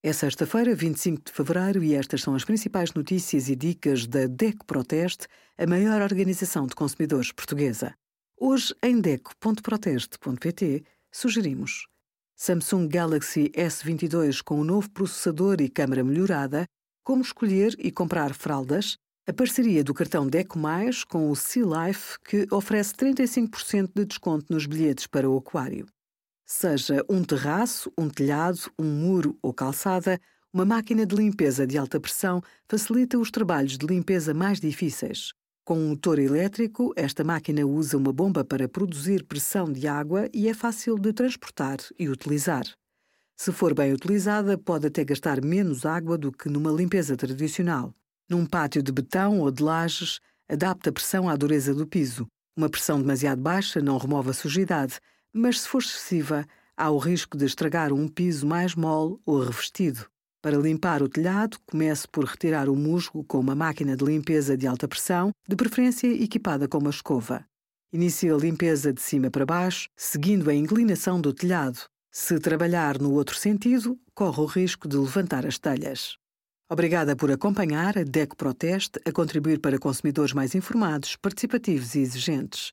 É sexta-feira, 25 de fevereiro, e estas são as principais notícias e dicas da DECO Proteste, a maior organização de consumidores portuguesa. Hoje, em DECO.proteste.pt, sugerimos Samsung Galaxy S22 com o um novo processador e câmara melhorada, como escolher e comprar fraldas, a parceria do cartão DECO Mais com o Sea Life, que oferece 35% de desconto nos bilhetes para o aquário. Seja um terraço, um telhado, um muro ou calçada, uma máquina de limpeza de alta pressão facilita os trabalhos de limpeza mais difíceis. Com um motor elétrico, esta máquina usa uma bomba para produzir pressão de água e é fácil de transportar e utilizar. Se for bem utilizada, pode até gastar menos água do que numa limpeza tradicional. Num pátio de betão ou de lajes, adapta a pressão à dureza do piso. Uma pressão demasiado baixa não remove a sujidade, mas se for excessiva, há o risco de estragar um piso mais mole ou revestido. Para limpar o telhado, comece por retirar o musgo com uma máquina de limpeza de alta pressão, de preferência equipada com uma escova. Inicie a limpeza de cima para baixo, seguindo a inclinação do telhado. Se trabalhar no outro sentido, corre o risco de levantar as telhas. Obrigada por acompanhar a DECO Proteste a contribuir para consumidores mais informados, participativos e exigentes.